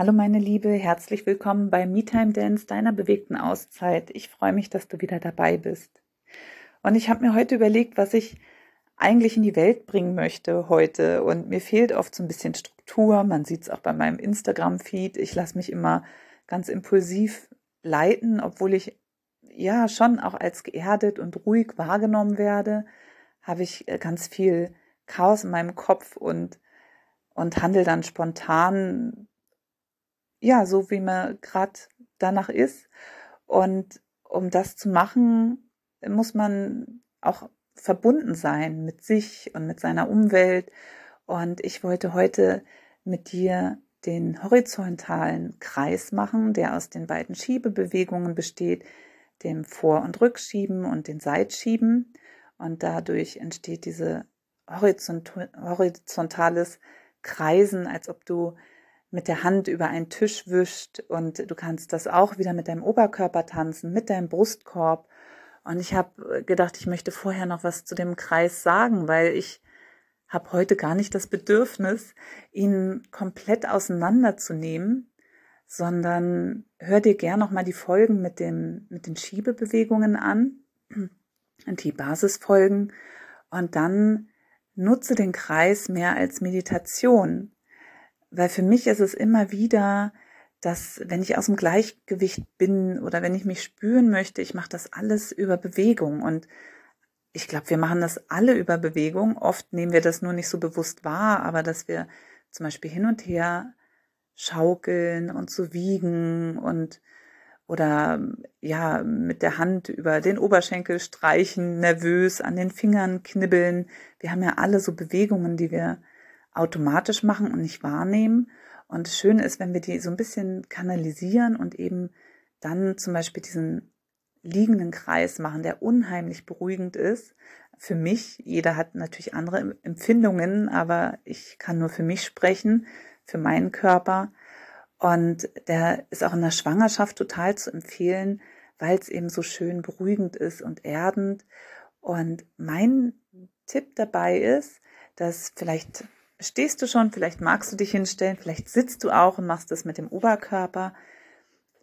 Hallo meine Liebe, herzlich willkommen bei MeTime Dance, deiner bewegten Auszeit. Ich freue mich, dass du wieder dabei bist. Und ich habe mir heute überlegt, was ich eigentlich in die Welt bringen möchte heute. Und mir fehlt oft so ein bisschen Struktur. Man sieht es auch bei meinem Instagram-Feed. Ich lasse mich immer ganz impulsiv leiten, obwohl ich ja schon auch als geerdet und ruhig wahrgenommen werde, habe ich äh, ganz viel Chaos in meinem Kopf und und handle dann spontan ja, so wie man gerade danach ist. Und um das zu machen, muss man auch verbunden sein mit sich und mit seiner Umwelt. Und ich wollte heute mit dir den horizontalen Kreis machen, der aus den beiden Schiebebewegungen besteht, dem Vor- und Rückschieben und den Seitschieben. Und dadurch entsteht diese horizontales Kreisen, als ob du mit der Hand über einen Tisch wischt und du kannst das auch wieder mit deinem Oberkörper tanzen, mit deinem Brustkorb. Und ich habe gedacht, ich möchte vorher noch was zu dem Kreis sagen, weil ich habe heute gar nicht das Bedürfnis, ihn komplett auseinanderzunehmen, sondern hör dir gern noch mal die Folgen mit dem mit den Schiebebewegungen an, die Basisfolgen und dann nutze den Kreis mehr als Meditation weil für mich ist es immer wieder, dass wenn ich aus dem Gleichgewicht bin oder wenn ich mich spüren möchte, ich mache das alles über Bewegung und ich glaube, wir machen das alle über Bewegung. Oft nehmen wir das nur nicht so bewusst wahr, aber dass wir zum Beispiel hin und her schaukeln und so wiegen und oder ja mit der Hand über den Oberschenkel streichen, nervös an den Fingern knibbeln. Wir haben ja alle so Bewegungen, die wir automatisch machen und nicht wahrnehmen. Und das Schöne ist, wenn wir die so ein bisschen kanalisieren und eben dann zum Beispiel diesen liegenden Kreis machen, der unheimlich beruhigend ist. Für mich, jeder hat natürlich andere Empfindungen, aber ich kann nur für mich sprechen, für meinen Körper. Und der ist auch in der Schwangerschaft total zu empfehlen, weil es eben so schön beruhigend ist und erdend. Und mein Tipp dabei ist, dass vielleicht stehst du schon, vielleicht magst du dich hinstellen, vielleicht sitzt du auch und machst das mit dem Oberkörper,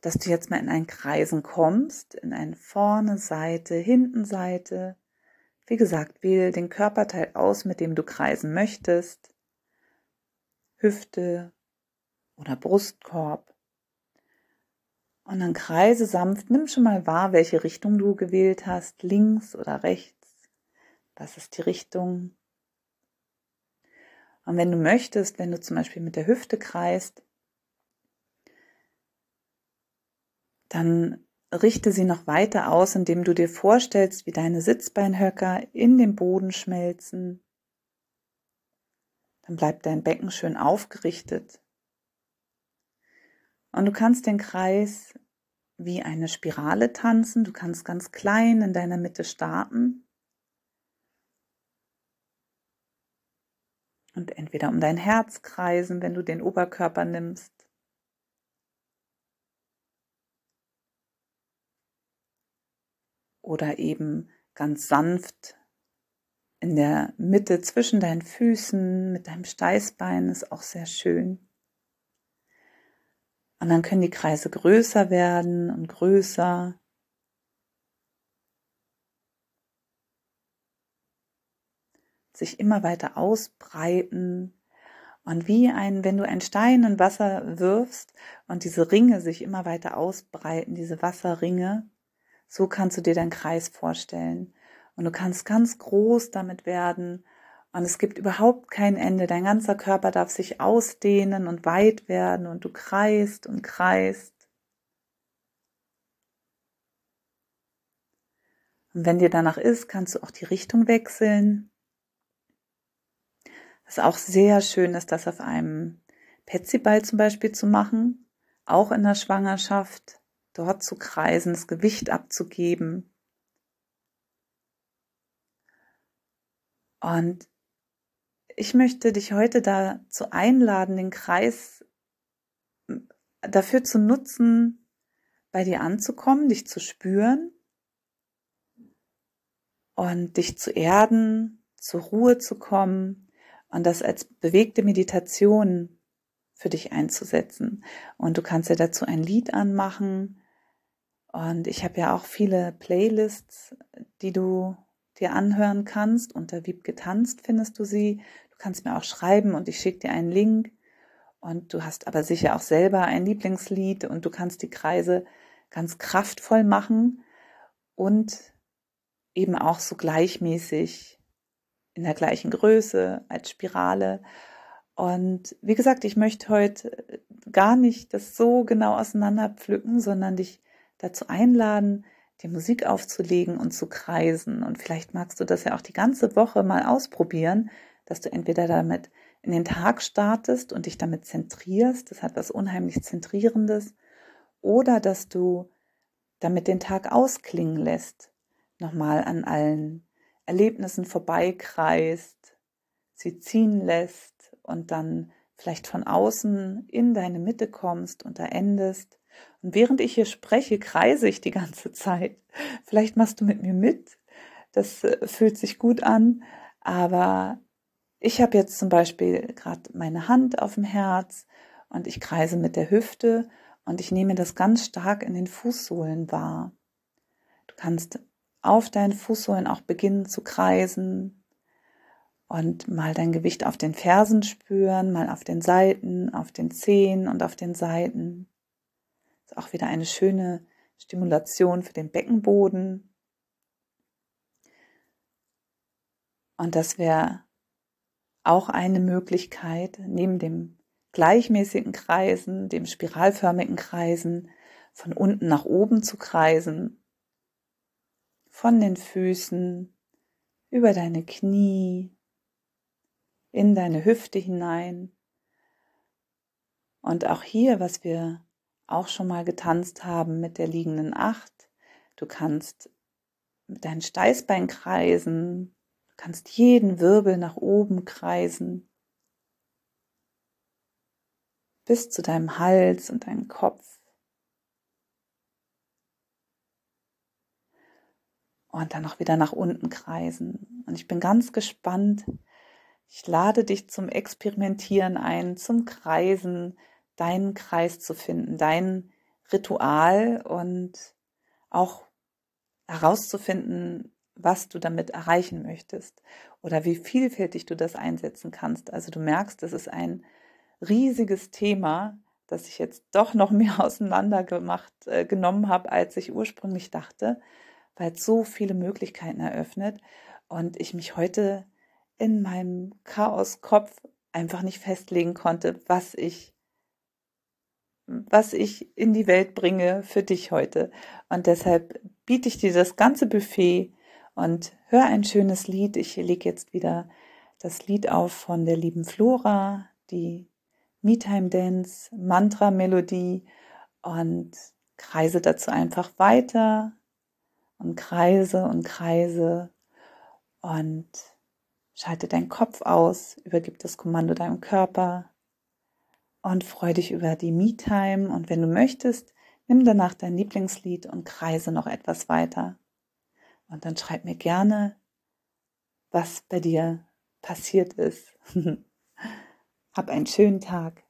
dass du jetzt mal in ein Kreisen kommst, in ein vorne Seite, hinten Seite. Wie gesagt, wähle den Körperteil aus, mit dem du kreisen möchtest. Hüfte oder Brustkorb. Und dann kreise sanft, nimm schon mal wahr, welche Richtung du gewählt hast, links oder rechts. Was ist die Richtung? Und wenn du möchtest, wenn du zum Beispiel mit der Hüfte kreist, dann richte sie noch weiter aus, indem du dir vorstellst, wie deine Sitzbeinhöcker in den Boden schmelzen. Dann bleibt dein Becken schön aufgerichtet. Und du kannst den Kreis wie eine Spirale tanzen. Du kannst ganz klein in deiner Mitte starten und entweder um dein Herz kreisen, wenn du den Oberkörper nimmst. Oder eben ganz sanft in der Mitte zwischen deinen Füßen mit deinem Steißbein ist auch sehr schön. Und dann können die Kreise größer werden und größer. Sich immer weiter ausbreiten. Und wie ein, wenn du einen Stein in Wasser wirfst und diese Ringe sich immer weiter ausbreiten, diese Wasserringe, so kannst du dir deinen Kreis vorstellen. Und du kannst ganz groß damit werden. Und es gibt überhaupt kein Ende. Dein ganzer Körper darf sich ausdehnen und weit werden und du kreist und kreist. Und wenn dir danach ist, kannst du auch die Richtung wechseln. Was auch sehr schön ist, das auf einem Petsyball zum Beispiel zu machen, auch in der Schwangerschaft, dort zu kreisen, das Gewicht abzugeben. Und ich möchte dich heute dazu einladen, den Kreis dafür zu nutzen, bei dir anzukommen, dich zu spüren und dich zu erden, zur Ruhe zu kommen und das als bewegte Meditation für dich einzusetzen. Und du kannst dir dazu ein Lied anmachen. Und ich habe ja auch viele Playlists, die du dir anhören kannst. Unter Wieb getanzt findest du sie. Du kannst mir auch schreiben und ich schicke dir einen Link. Und du hast aber sicher auch selber ein Lieblingslied und du kannst die Kreise ganz kraftvoll machen und eben auch so gleichmäßig in der gleichen Größe als Spirale. Und wie gesagt, ich möchte heute gar nicht das so genau auseinander pflücken, sondern dich dazu einladen, die Musik aufzulegen und zu kreisen. Und vielleicht magst du das ja auch die ganze Woche mal ausprobieren, dass du entweder damit in den Tag startest und dich damit zentrierst, das hat was unheimlich Zentrierendes, oder dass du damit den Tag ausklingen lässt, nochmal an allen Erlebnissen vorbeikreist, sie ziehen lässt und dann vielleicht von außen in deine Mitte kommst und da endest. Und während ich hier spreche, kreise ich die ganze Zeit. Vielleicht machst du mit mir mit. Das äh, fühlt sich gut an. Aber ich habe jetzt zum Beispiel gerade meine Hand auf dem Herz und ich kreise mit der Hüfte und ich nehme das ganz stark in den Fußsohlen wahr. Du kannst auf deinen Fußsohlen auch beginnen zu kreisen und mal dein Gewicht auf den Fersen spüren, mal auf den Seiten, auf den Zehen und auf den Seiten. Ist auch wieder eine schöne Stimulation für den Beckenboden. Und das wäre auch eine Möglichkeit, neben dem gleichmäßigen Kreisen, dem spiralförmigen Kreisen, von unten nach oben zu kreisen, von den Füßen über deine Knie, in deine Hüfte hinein. Und auch hier, was wir auch schon mal getanzt haben mit der liegenden Acht, du kannst mit deinen Steißbein kreisen, kannst jeden Wirbel nach oben kreisen, bis zu deinem Hals und deinem Kopf. Und dann noch wieder nach unten kreisen. Und ich bin ganz gespannt. Ich lade dich zum Experimentieren ein, zum Kreisen, deinen Kreis zu finden, dein Ritual und auch herauszufinden, was du damit erreichen möchtest oder wie vielfältig du das einsetzen kannst. Also du merkst, es ist ein riesiges Thema, das ich jetzt doch noch mehr auseinander gemacht, äh, genommen habe, als ich ursprünglich dachte, weil es so viele Möglichkeiten eröffnet und ich mich heute in meinem Chaoskopf einfach nicht festlegen konnte, was ich was ich in die Welt bringe für dich heute. Und deshalb biete ich dir das ganze Buffet und hör ein schönes Lied. Ich lege jetzt wieder das Lied auf von der lieben Flora, die Me-Time Dance Mantra Melodie und kreise dazu einfach weiter und kreise und kreise und schalte deinen Kopf aus, übergib das Kommando deinem Körper und freu dich über die Me-Time und wenn du möchtest, nimm danach dein Lieblingslied und kreise noch etwas weiter. Und dann schreib mir gerne, was bei dir passiert ist. Hab einen schönen Tag.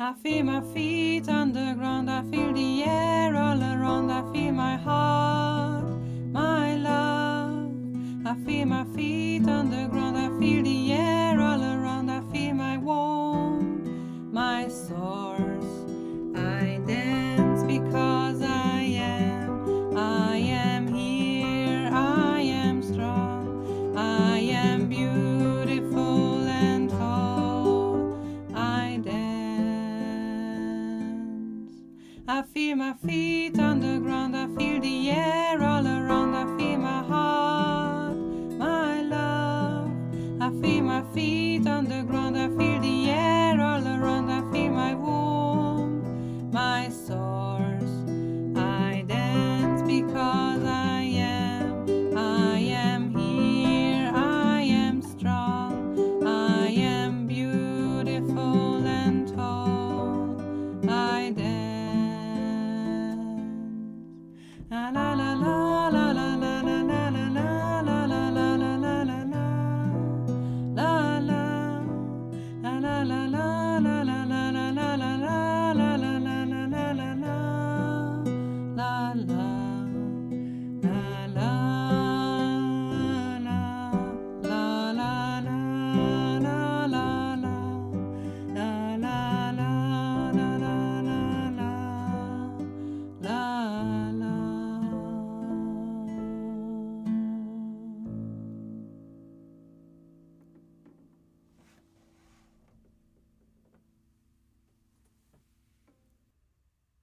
I feel my feet underground, I feel the air all around, I feel my heart, my love. I feel my feet underground, I feel the air I feel my feet on the ground. I feel